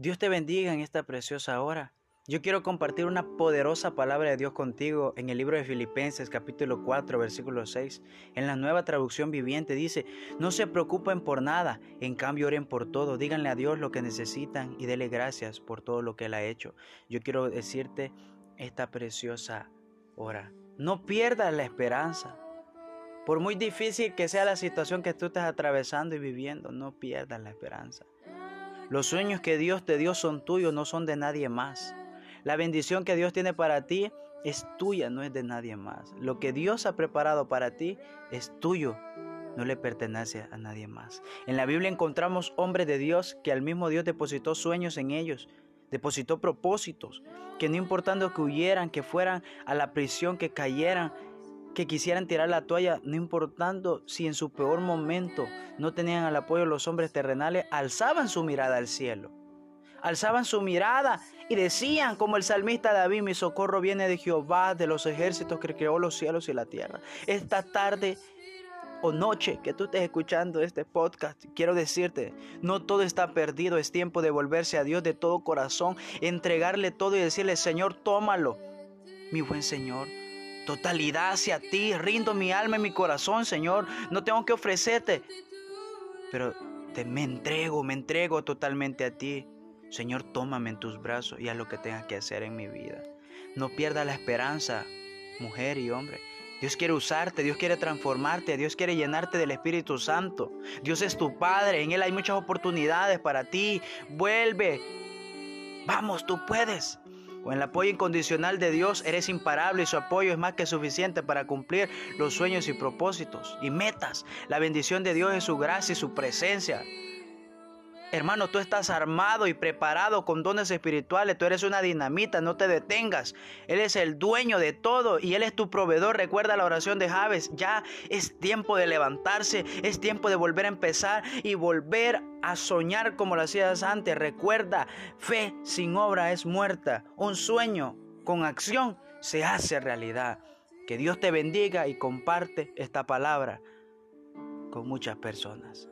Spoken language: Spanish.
Dios te bendiga en esta preciosa hora. Yo quiero compartir una poderosa palabra de Dios contigo en el libro de Filipenses capítulo 4 versículo 6. En la nueva traducción viviente dice, no se preocupen por nada, en cambio oren por todo, díganle a Dios lo que necesitan y dele gracias por todo lo que Él ha hecho. Yo quiero decirte esta preciosa hora. No pierdas la esperanza. Por muy difícil que sea la situación que tú estás atravesando y viviendo, no pierdas la esperanza. Los sueños que Dios te dio son tuyos, no son de nadie más. La bendición que Dios tiene para ti es tuya, no es de nadie más. Lo que Dios ha preparado para ti es tuyo, no le pertenece a nadie más. En la Biblia encontramos hombres de Dios que al mismo Dios depositó sueños en ellos, depositó propósitos, que no importando que huyeran, que fueran a la prisión, que cayeran, que quisieran tirar la toalla, no importando si en su peor momento no tenían el apoyo de los hombres terrenales, alzaban su mirada al cielo. Alzaban su mirada y decían, como el salmista David, mi socorro viene de Jehová, de los ejércitos que creó los cielos y la tierra. Esta tarde o noche que tú estés escuchando este podcast, quiero decirte, no todo está perdido, es tiempo de volverse a Dios de todo corazón, entregarle todo y decirle, Señor, tómalo, mi buen Señor, totalidad hacia ti. Rindo mi alma y mi corazón, Señor. No tengo que ofrecerte. Pero te, me entrego, me entrego totalmente a ti. Señor, tómame en tus brazos y haz lo que tengas que hacer en mi vida. No pierdas la esperanza, mujer y hombre. Dios quiere usarte, Dios quiere transformarte, Dios quiere llenarte del Espíritu Santo. Dios es tu Padre, en Él hay muchas oportunidades para ti. Vuelve. Vamos, tú puedes. Con el apoyo incondicional de Dios eres imparable y su apoyo es más que suficiente para cumplir los sueños y propósitos y metas. La bendición de Dios es su gracia y su presencia. Hermano, tú estás armado y preparado con dones espirituales. Tú eres una dinamita, no te detengas. Él es el dueño de todo y Él es tu proveedor. Recuerda la oración de Javes. Ya es tiempo de levantarse, es tiempo de volver a empezar y volver a soñar como lo hacías antes. Recuerda, fe sin obra es muerta. Un sueño con acción se hace realidad. Que Dios te bendiga y comparte esta palabra con muchas personas.